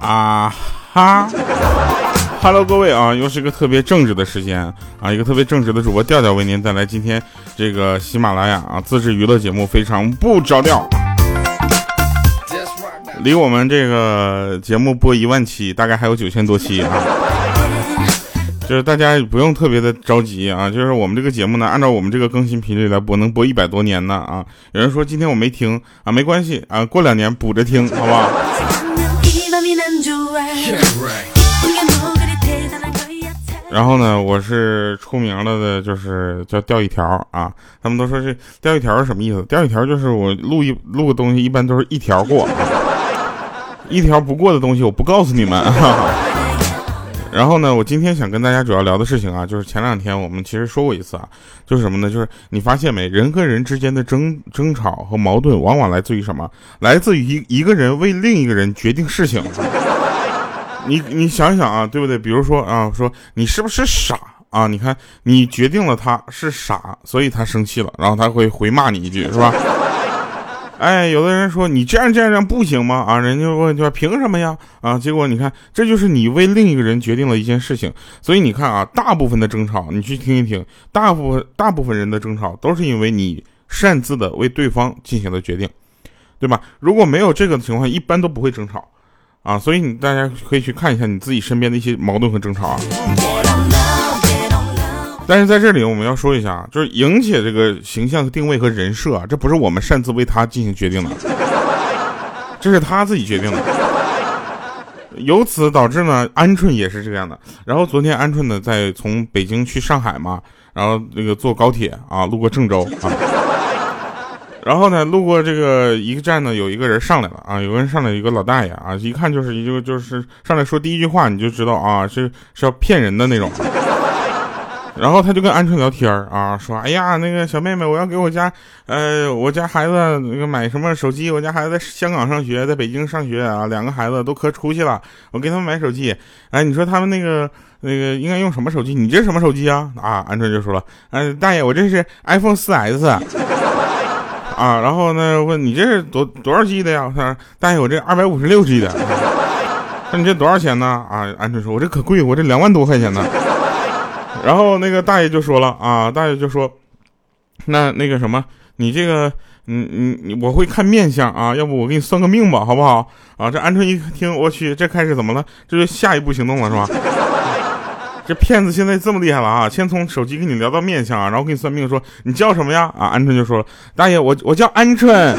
啊哈，Hello，各位啊，又是一个特别正直的时间啊，一个特别正直的主播调调为您带来今天这个喜马拉雅啊自制娱乐节目，非常不着调。离我们这个节目播一万期，大概还有九千多期啊。就是大家不用特别的着急啊，就是我们这个节目呢，按照我们这个更新频率来播，能播一百多年呢啊。有人说今天我没听啊，没关系啊，过两年补着听，好不好？然后呢，我是出名了的，就是叫钓一条啊。他们都说是钓一条是什么意思？钓一条就是我录一录个东西，一般都是一条过，一条不过的东西我不告诉你们。然后呢，我今天想跟大家主要聊的事情啊，就是前两天我们其实说过一次啊，就是什么呢？就是你发现没，人跟人之间的争争吵和矛盾，往往来自于什么？来自于一一个人为另一个人决定事情。你你想想啊，对不对？比如说啊，说你是不是傻啊？你看你决定了他是傻，所以他生气了，然后他会回骂你一句，是吧？哎，有的人说你这样这样这样不行吗？啊，人家问就凭什么呀？啊，结果你看，这就是你为另一个人决定了一件事情。所以你看啊，大部分的争吵，你去听一听，大部分大部分人的争吵都是因为你擅自的为对方进行了决定，对吧？如果没有这个情况，一般都不会争吵啊。所以你大家可以去看一下你自己身边的一些矛盾和争吵啊。但是在这里我们要说一下，就是莹姐这个形象定位和人设啊，这不是我们擅自为她进行决定的，这是她自己决定的。由此导致呢，鹌鹑也是这样的。然后昨天鹌鹑呢在从北京去上海嘛，然后那个坐高铁啊，路过郑州啊，然后呢路过这个一个站呢，有一个人上来了啊，有个人上来一个老大爷啊，一看就是一个就是上来说第一句话你就知道啊，是是要骗人的那种。然后他就跟鹌鹑聊天啊，说：“哎呀，那个小妹妹，我要给我家，呃，我家孩子那个买什么手机？我家孩子在香港上学，在北京上学啊，两个孩子都可出息了。我给他们买手机。哎，你说他们那个那个应该用什么手机？你这什么手机啊？啊，鹌鹑就说了，嗯，大爷，我这是 iPhone 4S 啊。然后呢，问你这是多多少 G 的呀？他说，大爷，我这二百五十六 G 的。那你这多少钱呢？啊，鹌鹑说，我这可贵，我这两万多块钱呢。”然后那个大爷就说了啊，大爷就说，那那个什么，你这个，嗯嗯，我会看面相啊，要不我给你算个命吧，好不好？啊，这鹌鹑一听，我去，这开始怎么了？这就下一步行动了是吧？这骗子现在这么厉害了啊！先从手机跟你聊到面相啊，然后给你算命，说你叫什么呀？啊，鹌鹑就说了，大爷，我我叫鹌鹑。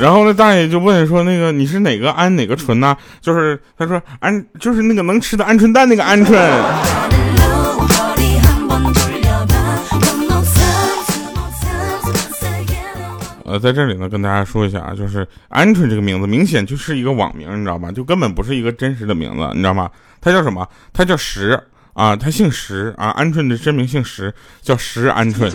然后那大爷就问说：“那个你是哪个鹌哪个鹑呢？”就是他说：“鹌就是那个能吃的鹌鹑蛋那个鹌鹑。”呃，在这里呢，跟大家说一下啊，就是鹌鹑这个名字明显就是一个网名，你知道吧？就根本不是一个真实的名字，你知道吗？他叫什么？他叫石啊，他姓石啊，鹌鹑的真名姓石，叫石鹌鹑。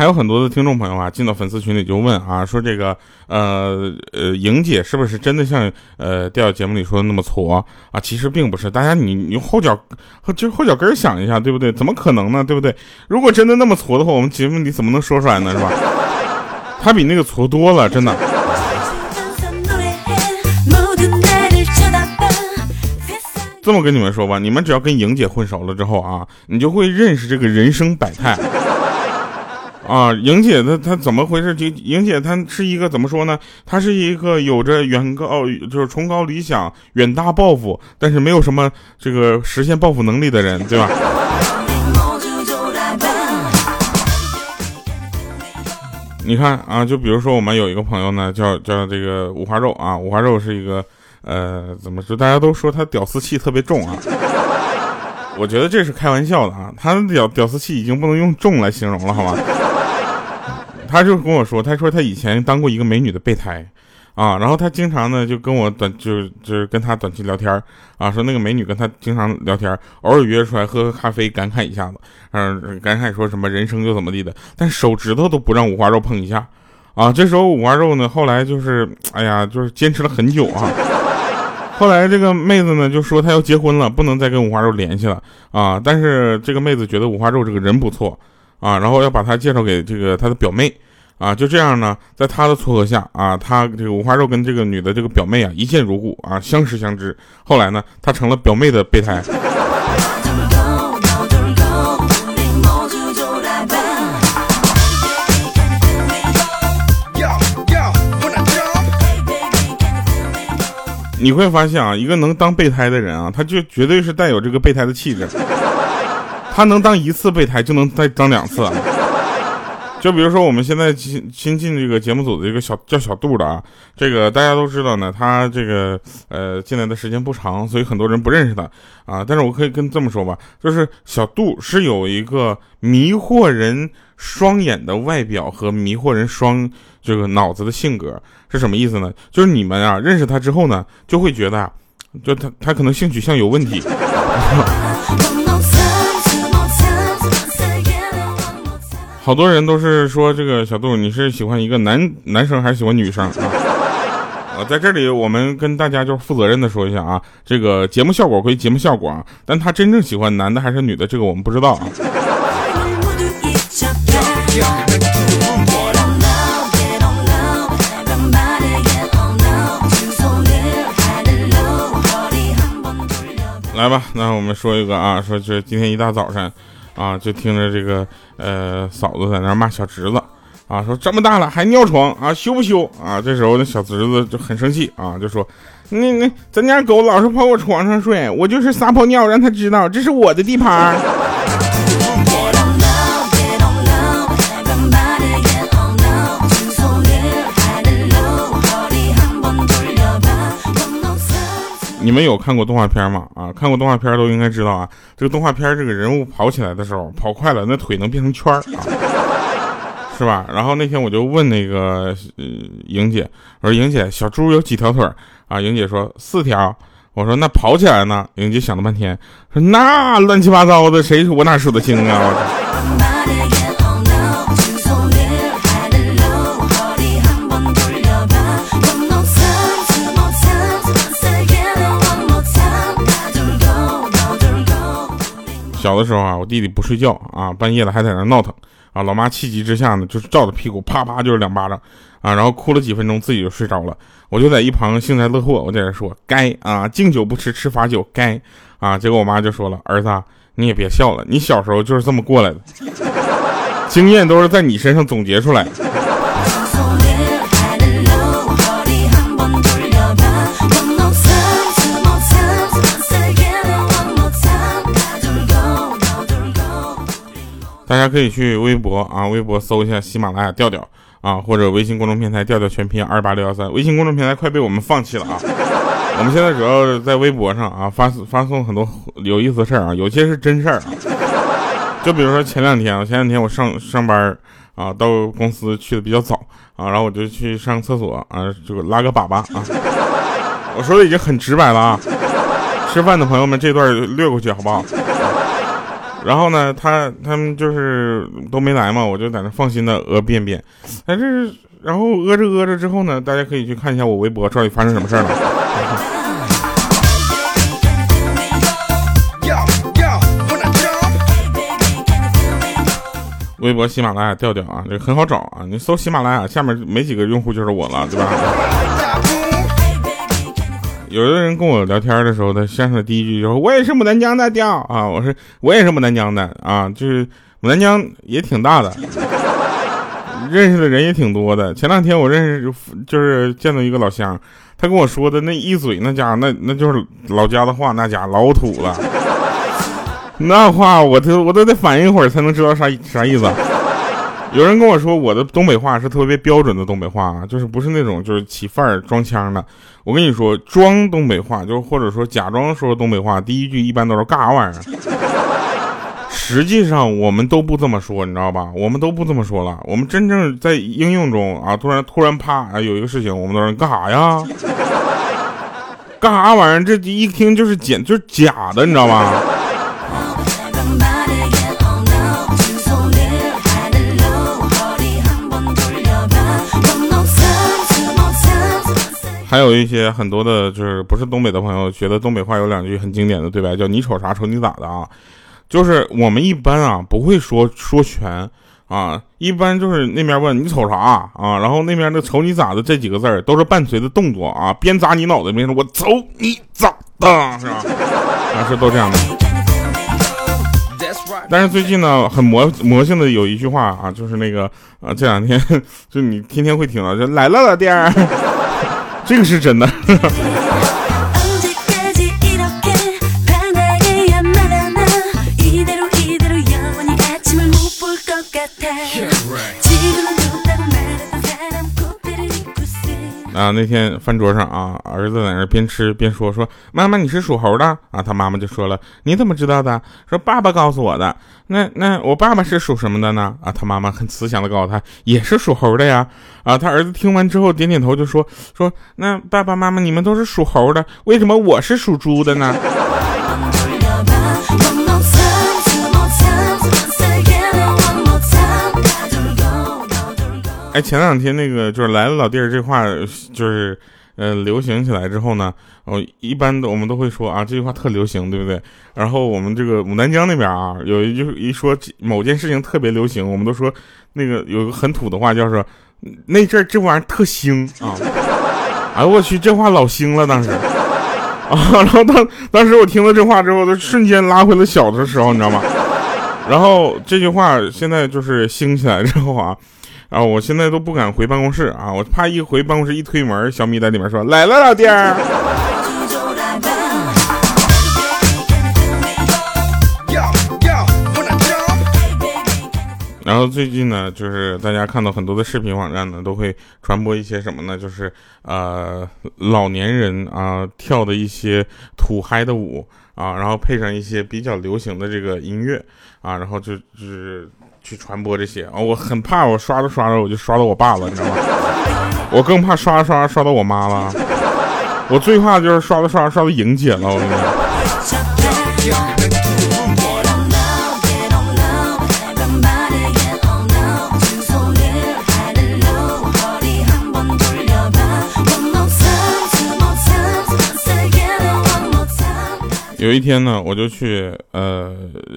还有很多的听众朋友啊，进到粉丝群里就问啊，说这个呃呃，莹姐是不是真的像呃调调节目里说的那么矬啊？其实并不是，大家你你后脚就是后脚跟想一下，对不对？怎么可能呢？对不对？如果真的那么矬的话，我们节目里怎么能说出来呢？是吧？他比那个矬多了，真的。这么跟你们说吧，你们只要跟莹姐混熟了之后啊，你就会认识这个人生百态。啊，莹姐她她怎么回事？莹莹姐她是一个怎么说呢？她是一个有着远高就是崇高理想、远大抱负，但是没有什么这个实现抱负能力的人，对吧？你看啊，就比如说我们有一个朋友呢，叫叫这个五花肉啊，五花肉是一个呃，怎么说？大家都说他屌丝气特别重啊。我觉得这是开玩笑的啊，他的屌屌丝气已经不能用重来形容了，好吗？他就跟我说，他说他以前当过一个美女的备胎，啊，然后他经常呢就跟我短就是就是跟他短期聊天啊，说那个美女跟他经常聊天，偶尔约出来喝喝咖啡，感慨一下子，嗯，感慨说什么人生又怎么地的，但手指头都不让五花肉碰一下，啊，这时候五花肉呢，后来就是，哎呀，就是坚持了很久啊。后来这个妹子呢就说她要结婚了，不能再跟五花肉联系了啊。但是这个妹子觉得五花肉这个人不错啊，然后要把她介绍给这个她的表妹啊。就这样呢，在她的撮合下啊，她这个五花肉跟这个女的这个表妹啊一见如故啊，相识相知。后来呢，她成了表妹的备胎。你会发现啊，一个能当备胎的人啊，他就绝对是带有这个备胎的气质。他能当一次备胎，就能再当两次。就比如说我们现在新新进这个节目组的一个小叫小杜的啊，这个大家都知道呢，他这个呃进来的时间不长，所以很多人不认识他啊。但是我可以跟这么说吧，就是小杜是有一个迷惑人双眼的外表和迷惑人双这个脑子的性格。是什么意思呢？就是你们啊认识他之后呢，就会觉得，就他他可能性取向有问题。好多人都是说这个小杜，你是喜欢一个男男生还是喜欢女生啊？啊，在这里我们跟大家就负责任的说一下啊，这个节目效果归节目效果啊，但他真正喜欢男的还是女的，这个我们不知道啊。来吧，那我们说一个啊，说这今天一大早上，啊，就听着这个呃嫂子在那骂小侄子，啊，说这么大了还尿床啊，羞不羞啊？这时候那小侄子就很生气啊，就说，那那咱家狗老是跑我床上睡，我就是撒泡尿让它知道这是我的地盘。你们有看过动画片吗？啊，看过动画片都应该知道啊。这个动画片这个人物跑起来的时候，跑快了，那腿能变成圈儿啊，是吧？然后那天我就问那个呃莹姐，我说莹姐，小猪有几条腿啊？莹姐说四条。我说那跑起来呢？莹姐想了半天，说那乱七八糟的，谁我哪数得清啊？我小的时候啊，我弟弟不睡觉啊，半夜了还在那闹腾啊，老妈气急之下呢，就是照着屁股啪啪就是两巴掌啊，然后哭了几分钟，自己就睡着了。我就在一旁幸灾乐祸，我在这说该啊，敬酒不吃吃罚酒该啊。结果我妈就说了，儿子你也别笑了，你小时候就是这么过来的，经验都是在你身上总结出来的。大家可以去微博啊，微博搜一下喜马拉雅调调啊，或者微信公众平台调调全拼二八六幺三。微信公众平台快被我们放弃了啊！我们现在主要是在微博上啊发发送很多有意思的事儿啊，有些是真事儿。就比如说前两天啊，前两天我上上班啊，到公司去的比较早啊，然后我就去上厕所啊，这个拉个粑粑啊。我说的已经很直白了啊，吃饭的朋友们这段略过去好不好？然后呢，他他们就是都没来嘛，我就在那放心的屙便便。但是，然后屙着屙着之后呢，大家可以去看一下我微博，到底发生什么事儿了。微博喜马拉雅调调啊，这很好找啊，你搜喜马拉雅，下面没几个用户就是我了，对吧？有的人跟我聊天的时候，他先生第一句就说：“我也是牡丹江的调啊。”我说：“我也是牡丹江的啊，就是牡丹江也挺大的，认识的人也挺多的。前两天我认识就是见到一个老乡，他跟我说的那一嘴那家，那那就是老家的话，那家老土了，那话我都我都得反应一会儿才能知道啥啥意思。”有人跟我说，我的东北话是特别标准的东北话，就是不是那种就是起范儿装腔的。我跟你说，装东北话，就或者说假装说东北话，第一句一般都是干啥玩意儿？实际上我们都不这么说，你知道吧？我们都不这么说了。我们真正在应用中啊，突然突然啪啊，有一个事情，我们都说干啥呀？干啥玩意儿？这一听就是假，就是假的，你知道吧？还有一些很多的，就是不是东北的朋友，觉得东北话有两句很经典的对白，叫你瞅啥瞅你咋的啊？就是我们一般啊不会说说全啊，一般就是那边问你瞅啥啊，然后那边的瞅你咋的这几个字儿都是伴随的动作啊，边砸你脑袋边说我瞅你咋的，是吧？啊，是都这样的。但是最近呢，很魔魔性的有一句话啊，就是那个啊，这两天 就你天天会听到，就来了老弟儿。这个是真的。啊，那天饭桌上啊，儿子在那边吃边说说，妈妈你是属猴的啊，他妈妈就说了，你怎么知道的？说爸爸告诉我的。那那我爸爸是属什么的呢？啊，他妈妈很慈祥的告诉他，也是属猴的呀。啊，他儿子听完之后点点头就说说，那爸爸妈妈你们都是属猴的，为什么我是属猪的呢？哎，前两天那个就是来了老弟儿这话，就是呃流行起来之后呢，哦，一般的我们都会说啊，这句话特流行，对不对？然后我们这个牡丹江那边啊，有一句一说某件事情特别流行，我们都说那个有个很土的话，叫做那阵儿这玩意儿特兴啊！哎我去，这话老兴了当时啊！然后当当时我听了这话之后，就瞬间拉回了小的时候，你知道吗？然后这句话现在就是兴起来之后啊。啊！我现在都不敢回办公室啊！我怕一回办公室一推门，小米在里面说：“来了，老弟儿。”然后最近呢，就是大家看到很多的视频网站呢，都会传播一些什么呢？就是呃，老年人啊跳的一些土嗨的舞啊，然后配上一些比较流行的这个音乐啊，然后就就是。去传播这些啊！我很怕，我刷着刷着我就刷到我爸了，你知道吗？我更怕刷着刷着刷到我妈了。我最怕就是刷着刷着刷到莹姐了，我跟你讲。有一天呢，我就去呃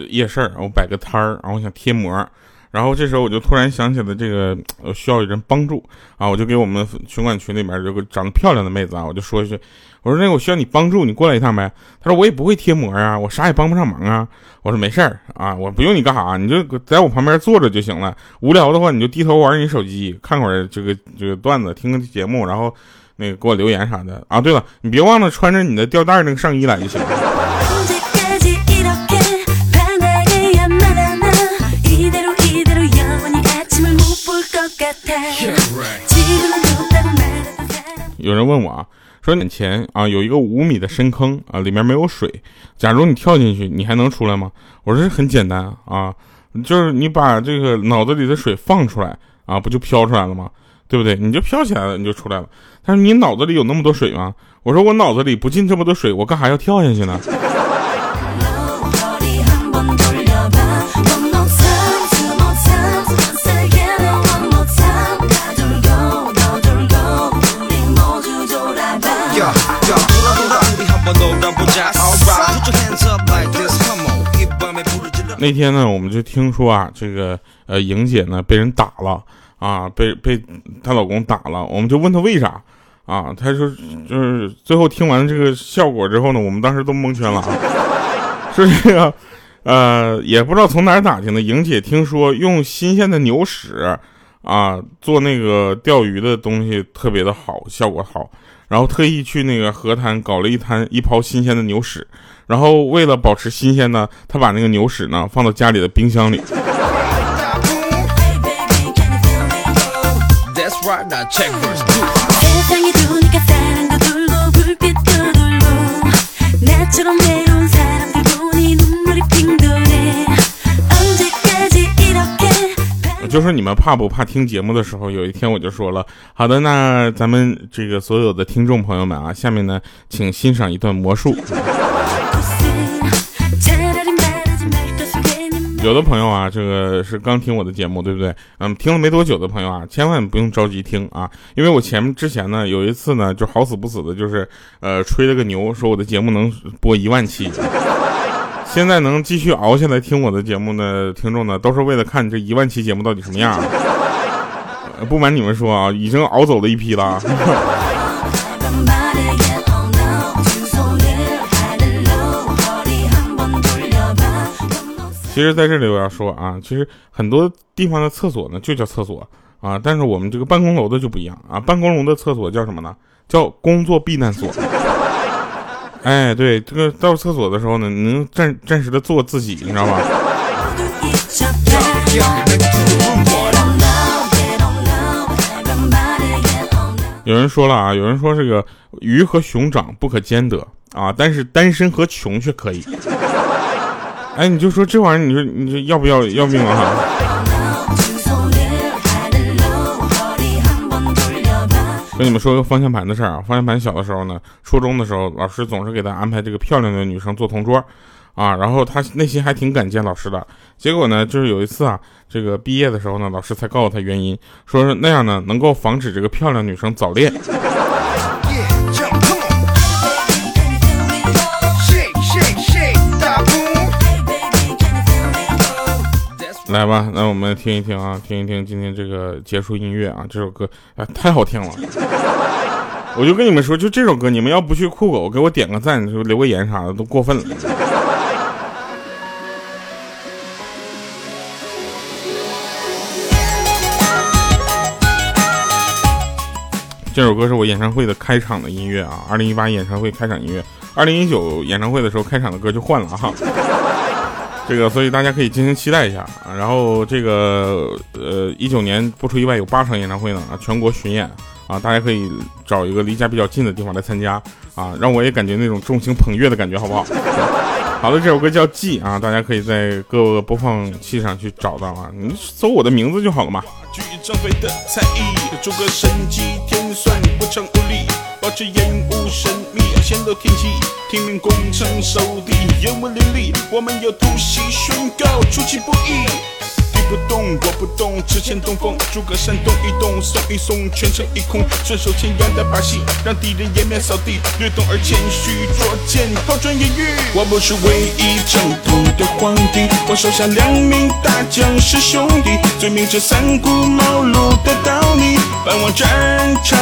夜市，我摆个摊儿，然后我想贴膜，然后这时候我就突然想起了这个需要有人帮助啊，我就给我们群管群里面有个长得漂亮的妹子啊，我就说一句，我说那个我需要你帮助，你过来一趟呗。她说我也不会贴膜啊，我啥也帮不上忙啊。我说没事儿啊，我不用你干啥，你就在我旁边坐着就行了。无聊的话你就低头玩你手机，看会儿这个这个段子，听个节目，然后那个给我留言啥的啊。对了，你别忘了穿着你的吊带那个上衣来就行了。有人问我啊，说眼前啊有一个五米的深坑啊，里面没有水，假如你跳进去，你还能出来吗？我说很简单啊，就是你把这个脑子里的水放出来啊，不就飘出来了吗？对不对？你就飘起来了，你就出来了。他说你脑子里有那么多水吗？我说我脑子里不进这么多水，我干啥要跳下去呢？那天呢，我们就听说啊，这个呃，莹姐呢被人打了啊，被被她老公打了，我们就问她为啥啊？她说就是最后听完这个效果之后呢，我们当时都蒙圈了啊，是这个呃，也不知道从哪打听的，莹姐听说用新鲜的牛屎啊做那个钓鱼的东西特别的好，效果好。然后特意去那个河滩搞了一滩一泡新鲜的牛屎，然后为了保持新鲜呢，他把那个牛屎呢放到家里的冰箱里。就是你们怕不怕听节目的时候，有一天我就说了，好的，那咱们这个所有的听众朋友们啊，下面呢，请欣赏一段魔术。有的朋友啊，这个是刚听我的节目，对不对？嗯，听了没多久的朋友啊，千万不用着急听啊，因为我前之前呢，有一次呢，就好死不死的，就是呃吹了个牛，说我的节目能播一万期。现在能继续熬下来听我的节目的听众呢，都是为了看这一万期节目到底什么样。不瞒你们说啊，已经熬走了一批了。其实，在这里我要说啊，其实很多地方的厕所呢就叫厕所啊，但是我们这个办公楼的就不一样啊，办公楼的厕所叫什么呢？叫工作避难所。哎，对，这个到厕所的时候呢，你能暂暂时的做自己，你知道吧？有人说了啊，有人说这个鱼和熊掌不可兼得啊，但是单身和穷却可以。哎，你就说这玩意儿，你说你说要不要要命啊？跟你们说个方向盘的事儿啊，方向盘小的时候呢，初中的时候，老师总是给他安排这个漂亮的女生做同桌，啊，然后他内心还挺感激老师的。结果呢，就是有一次啊，这个毕业的时候呢，老师才告诉他原因，说是那样呢，能够防止这个漂亮女生早恋。来吧，那我们听一听啊，听一听今天这个结束音乐啊，这首歌哎太好听了，我就跟你们说，就这首歌，你们要不去酷狗给我点个赞，留个言啥的都过分了。这首歌是我演唱会的开场的音乐啊，二零一八演唱会开场音乐，二零一九演唱会的时候开场的歌就换了哈。这个，所以大家可以进行期待一下啊。然后这个，呃，一九年不出意外有八场演唱会呢啊，全国巡演啊，大家可以找一个离家比较近的地方来参加啊，让我也感觉那种众星捧月的感觉，好不好？好的，这首歌叫《记》啊，大家可以在各个播放器上去找到啊，你搜我的名字就好了嘛。保持烟雾神秘，显露天机。听命工程手地，烟雾林立。我们要突袭宣告，出其不意。不动，我不动，只欠东风。诸葛山动一动，送一送，全城一空。顺手牵羊的把戏，让敌人颜面扫地。略懂而谦虚，捉奸抛砖引玉。我不是唯一正统的皇帝，我手下两名大将是兄弟，罪名这三顾茅庐的道理，奔往战场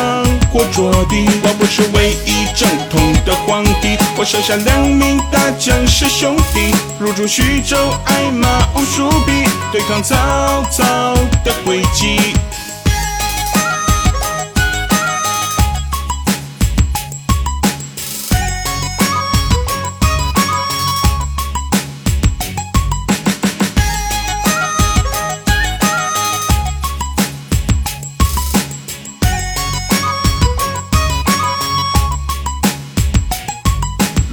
或捉地。我不是唯一正统的皇帝，我手下两名大将是兄弟，入驻徐州，挨马无数匹，对抗。早早的轨迹。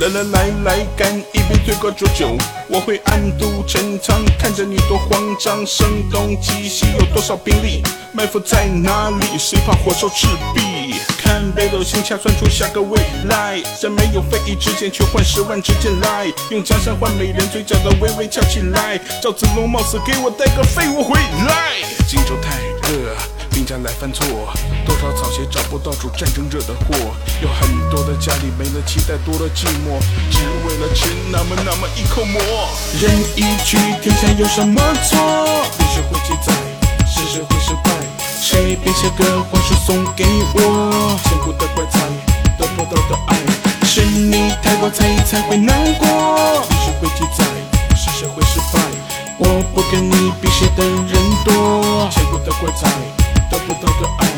来来来来，干一杯最高浊酒，我会暗度陈仓，看着你多慌张，声东击西有多少兵力，埋伏在哪里？谁怕火烧赤壁？看北斗星掐算出下个未来，在没有非议之前，却换十万支箭来，用江山换美人，嘴角的微微翘起来。赵子龙冒死给我带个废物回来，荆州太热。兵家来犯错，多少草鞋找不到主，战争惹的祸。有很多的家里没了期待，多了寂寞，只为了吃那么那么一口馍。人一去，天下有什么错？历史会记载，事实会失败。谁编写个话术送给我？千古的怪才，得不到的爱，是你太过在意才会难过。历史会记载，是谁会失败。我不跟你比谁的人多，千古的怪才。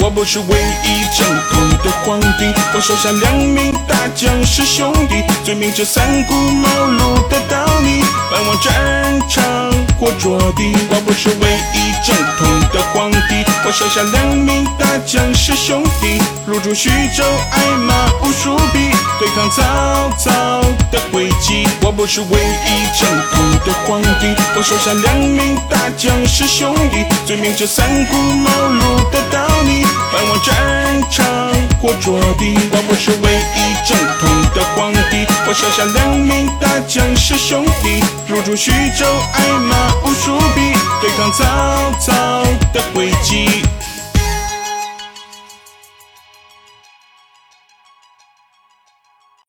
我不是唯一正统的皇帝，我手下两名大将是兄弟，罪名这三顾茅庐的道理，奔往战场或捉地。我不是唯一正，我手下两名大将是兄弟，入驻徐州，挨马无数匹，对抗曹操的诡计。我不是唯一正统的皇帝，我手下两名大将是兄弟，最明这三顾茅庐的道理。奔往战场或捉地，我不是唯一正统的皇帝。我手下两名大将是兄弟，入驻徐州，挨骂无数匹，对抗曹操的诡计。